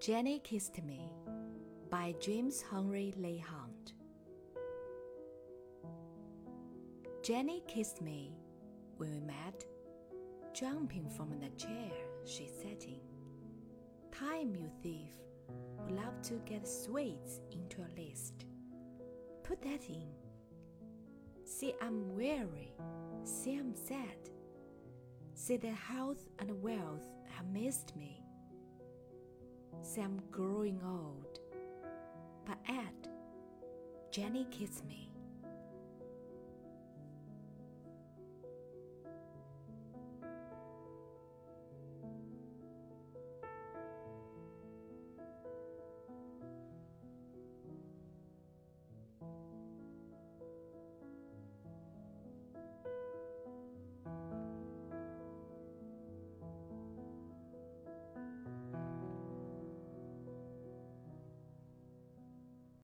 Jenny Kissed Me by James Henry Leigh Hunt. Jenny kissed me when we met, jumping from the chair she sat in. Time, you thief, who love to get sweets into a list. Put that in. See, I'm weary. See, I'm sad. See that health and wealth have missed me. See, I'm growing old. But add, Jenny kissed me.